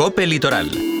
Cope Litoral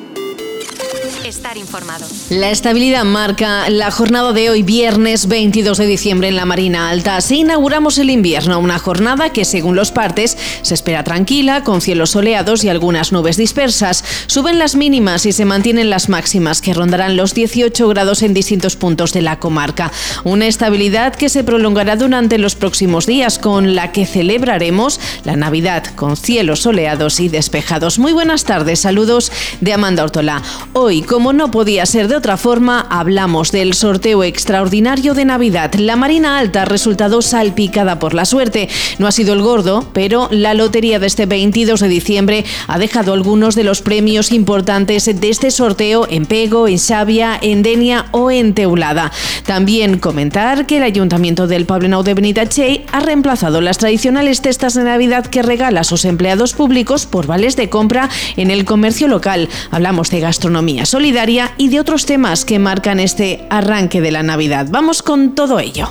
estar informado. La estabilidad marca la jornada de hoy, viernes 22 de diciembre en la Marina Alta. Así inauguramos el invierno, una jornada que según los partes se espera tranquila, con cielos soleados y algunas nubes dispersas. Suben las mínimas y se mantienen las máximas, que rondarán los 18 grados en distintos puntos de la comarca. Una estabilidad que se prolongará durante los próximos días, con la que celebraremos la Navidad, con cielos soleados y despejados. Muy buenas tardes, saludos de Amanda Ortola. Hoy, como no podía ser de otra forma, hablamos del sorteo extraordinario de Navidad. La Marina Alta ha resultado salpicada por la suerte. No ha sido el gordo, pero la lotería de este 22 de diciembre ha dejado algunos de los premios importantes de este sorteo en Pego, en Xavia, en Denia o en Teulada. También comentar que el Ayuntamiento del Poblenou de Benitachey ha reemplazado las tradicionales cestas de Navidad que regala a sus empleados públicos por vales de compra en el comercio local. Hablamos de gastronomía solidaria y de otros temas que marcan este arranque de la Navidad. Vamos con todo ello.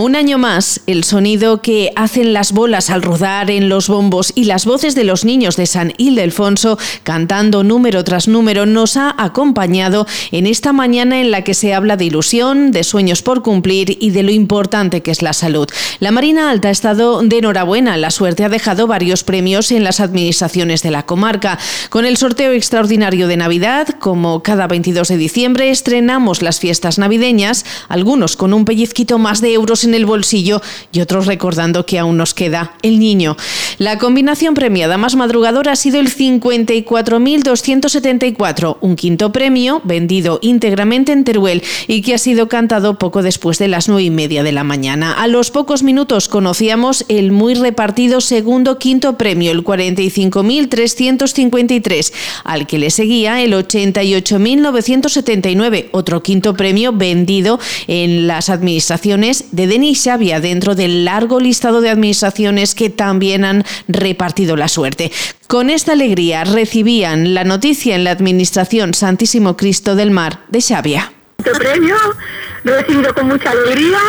Un año más, el sonido que hacen las bolas al rodar en los bombos y las voces de los niños de San Ildefonso cantando número tras número nos ha acompañado en esta mañana en la que se habla de ilusión, de sueños por cumplir y de lo importante que es la salud. La Marina Alta ha estado de enhorabuena. La suerte ha dejado varios premios en las administraciones de la comarca. Con el sorteo extraordinario de Navidad, como cada 22 de diciembre, estrenamos las fiestas navideñas, algunos con un pellizquito más de euros en el bolsillo y otros recordando que aún nos queda el niño. La combinación premiada más madrugadora ha sido el 54.274, un quinto premio vendido íntegramente en Teruel y que ha sido cantado poco después de las nueve y media de la mañana. A los pocos minutos conocíamos el muy repartido segundo quinto premio, el 45.353, al que le seguía el 88.979, otro quinto premio vendido en las administraciones de Denis Xavia dentro del largo listado de administraciones que también han repartido la suerte. Con esta alegría recibían la noticia en la Administración Santísimo Cristo del Mar de Xavia. Este premio lo he recibido con mucha alegría.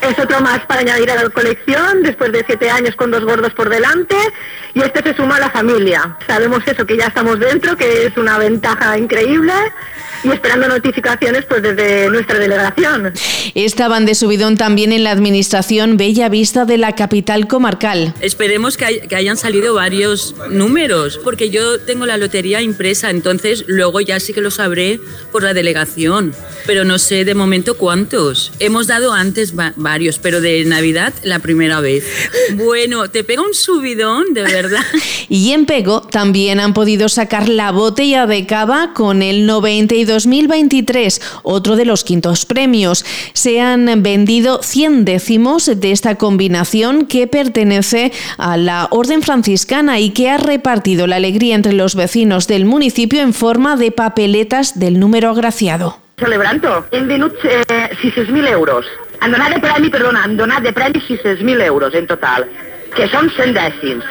Es otro más para añadir a la colección después de siete años con dos gordos por delante y este se suma a la familia. Sabemos eso, que ya estamos dentro, que es una ventaja increíble y esperando notificaciones pues desde nuestra delegación. Estaban de subidón también en la administración Bella Vista de la capital comarcal. Esperemos que, hayan salido varios números, porque yo tengo la lotería impresa, entonces luego ya sí que lo sabré por la delegación, pero no sé de momento cuántos. Hemos dado antes varios, pero de Navidad la primera vez. Bueno, te pega un subidón, de verdad. y en Pego también han podido sacar la botella de cava con el 92 2023, otro de los quintos premios. Se han vendido 100 décimos de esta combinación que pertenece a la Orden Franciscana y que ha repartido la alegría entre los vecinos del municipio en forma de papeletas del número agraciado. Celebrando, hem venut eh, 600.000 euros. Han donat de premi, perdona, han donat de premi 600.000 euros en total, que són 100 dècims.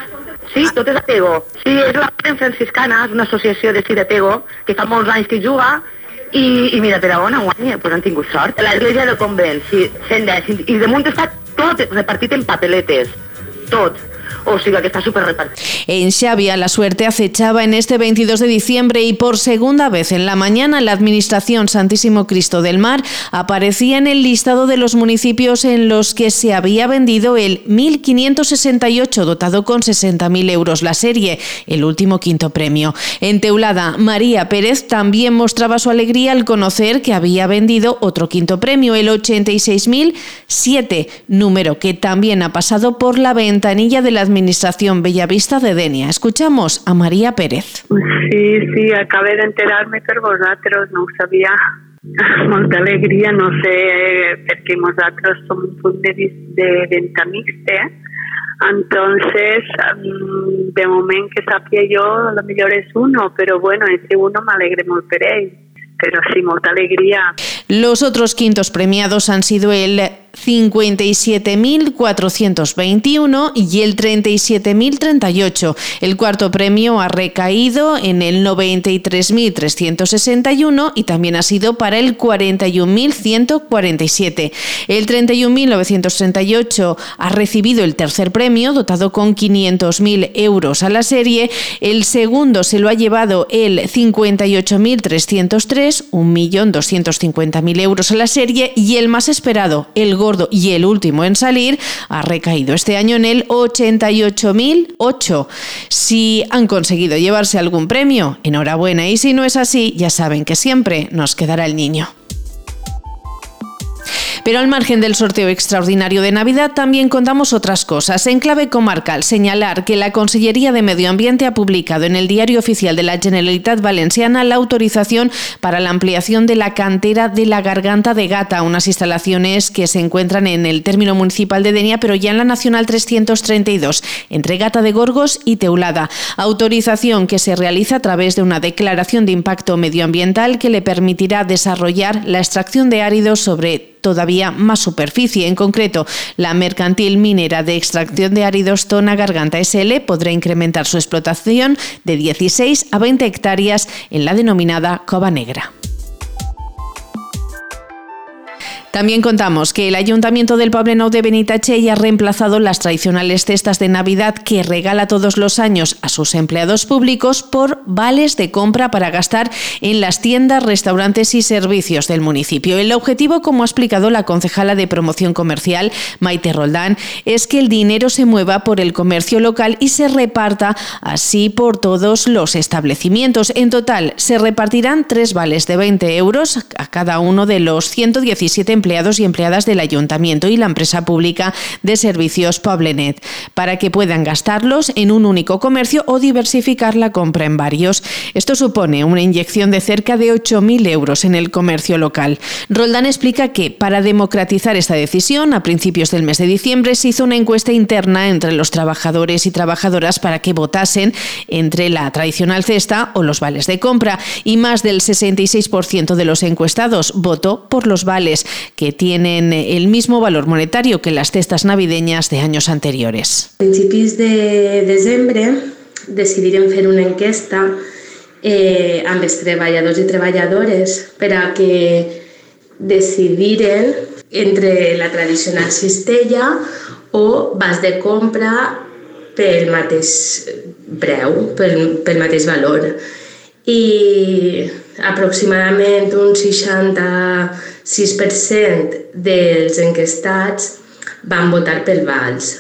Sí, tot és apego. Sí, és la Orden Franciscana, és una associació de sí d'apego, que fa molts anys que juga, i, i mira, per a on guanya, pues han tingut sort. L'església del convent, sí, 100 dècims, i damunt està tot repartit en papeletes, tot. O sea que está súper repartido. En Xavia la suerte acechaba en este 22 de diciembre y por segunda vez en la mañana la Administración Santísimo Cristo del Mar aparecía en el listado de los municipios en los que se había vendido el 1568 dotado con 60.000 euros la serie, el último quinto premio. En Teulada, María Pérez también mostraba su alegría al conocer que había vendido otro quinto premio, el 86.007, número que también ha pasado por la ventanilla de la Administración Bellavista de Denia. Escuchamos a María Pérez. Sí, sí, acabé de enterarme per vosaltres, no ho sabia. Molta alegria, no sé, perquè nosaltres som un punt de, de venta mixta, entonces, mm, de moment que sàpia jo, a lo millor és uno, però bueno, ese uno m'alegre molt per ell. Pero sí, mucha alegría. Los otros quintos premiados han sido el 57.421 y el 37.038. El cuarto premio ha recaído en el 93.361 y también ha sido para el 41.147. El 31.938 ha recibido el tercer premio, dotado con 500.000 euros a la serie. El segundo se lo ha llevado el 58.303, 1.250.000 euros a la serie. Y el más esperado, el gordo y el último en salir, ha recaído este año en el 88.008. Si han conseguido llevarse algún premio, enhorabuena. Y si no es así, ya saben que siempre nos quedará el niño. Pero al margen del sorteo extraordinario de Navidad también contamos otras cosas. En clave comarcal, señalar que la Consellería de Medio Ambiente ha publicado en el Diario Oficial de la Generalitat Valenciana la autorización para la ampliación de la cantera de la Garganta de Gata, unas instalaciones que se encuentran en el término municipal de Denia, pero ya en la Nacional 332, entre Gata de Gorgos y Teulada. Autorización que se realiza a través de una declaración de impacto medioambiental que le permitirá desarrollar la extracción de áridos sobre todavía más superficie. En concreto, la mercantil minera de extracción de áridos Tona Garganta SL podrá incrementar su explotación de 16 a 20 hectáreas en la denominada Cova Negra. También contamos que el Ayuntamiento del Poblenou de Benitache ha reemplazado las tradicionales cestas de Navidad que regala todos los años a sus empleados públicos por vales de compra para gastar en las tiendas, restaurantes y servicios del municipio. El objetivo, como ha explicado la concejala de promoción comercial, Maite Roldán, es que el dinero se mueva por el comercio local y se reparta así por todos los establecimientos. En total, se repartirán tres vales de 20 euros a cada uno de los 117 empleados y empleadas del ayuntamiento y la empresa pública de servicios Poblenet, para que puedan gastarlos en un único comercio o diversificar la compra en varios. Esto supone una inyección de cerca de 8.000 euros en el comercio local. Roldán explica que para democratizar esta decisión, a principios del mes de diciembre se hizo una encuesta interna entre los trabajadores y trabajadoras para que votasen entre la tradicional cesta o los vales de compra y más del 66% de los encuestados votó por los vales, que tienen el mismo valor monetario que las cestas navideñas de años anteriores. A principis de desembre decidirem fer una enquesta eh, amb els treballadors i treballadores per a que decidiren entre la tradicional cistella o vas de compra pel mateix preu, pel, pel mateix valor. I aproximadament un 66% dels enquestats van votar pel Vals.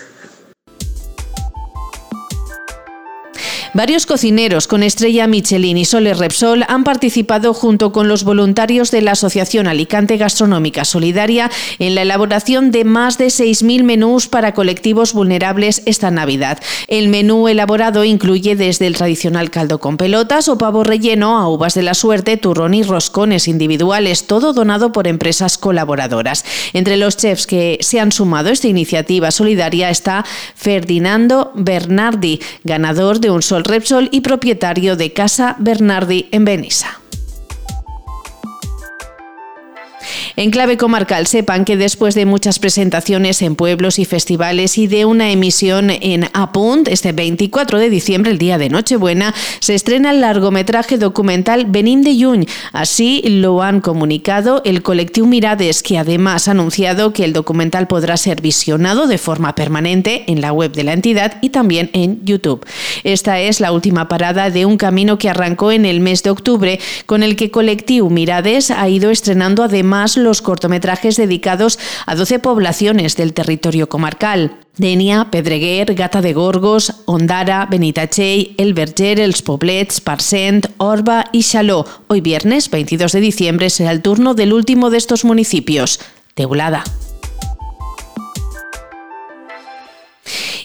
Varios cocineros con estrella Michelin y Sole Repsol han participado junto con los voluntarios de la Asociación Alicante Gastronómica Solidaria en la elaboración de más de 6.000 menús para colectivos vulnerables esta Navidad. El menú elaborado incluye desde el tradicional caldo con pelotas o pavo relleno a uvas de la suerte, turrón y roscones individuales, todo donado por empresas colaboradoras. Entre los chefs que se han sumado a esta iniciativa solidaria está Ferdinando Bernardi, ganador de un sol Repsol y propietario de Casa Bernardi en Benissa. En clave comarcal, sepan que después de muchas presentaciones en pueblos y festivales y de una emisión en Apunt, este 24 de diciembre, el día de Nochebuena, se estrena el largometraje documental Benín de Yuñ. Así lo han comunicado el colectivo Mirades, que además ha anunciado que el documental podrá ser visionado de forma permanente en la web de la entidad y también en YouTube. Esta es la última parada de un camino que arrancó en el mes de octubre, con el que colectivo Mirades ha ido estrenando además los cortometrajes dedicados a 12 poblaciones del territorio comarcal. Denia, Pedreguer, Gata de Gorgos, Ondara, Benitachell, El Verger, Els Poblets, Parcent, Orba y Xaló. Hoy viernes 22 de diciembre será el turno del último de estos municipios, Teulada.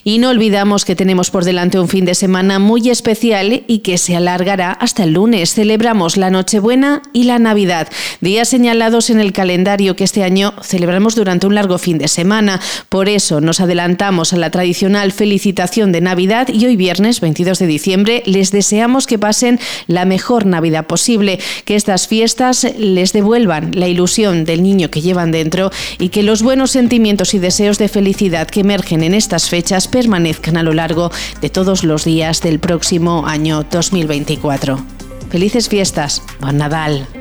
Y no olvidamos que tenemos por delante un fin de semana muy especial y que se alargará hasta el lunes. Celebramos la Nochebuena y la Navidad, días señalados en el calendario que este año celebramos durante un largo fin de semana. Por eso nos adelantamos a la tradicional felicitación de Navidad y hoy viernes 22 de diciembre les deseamos que pasen la mejor Navidad posible, que estas fiestas les devuelvan la ilusión del niño que llevan dentro y que los buenos sentimientos y deseos de felicidad que emergen en estas fechas permanezcan a lo largo de todos los días del próximo año 2024. Felices fiestas, Bon Nadal.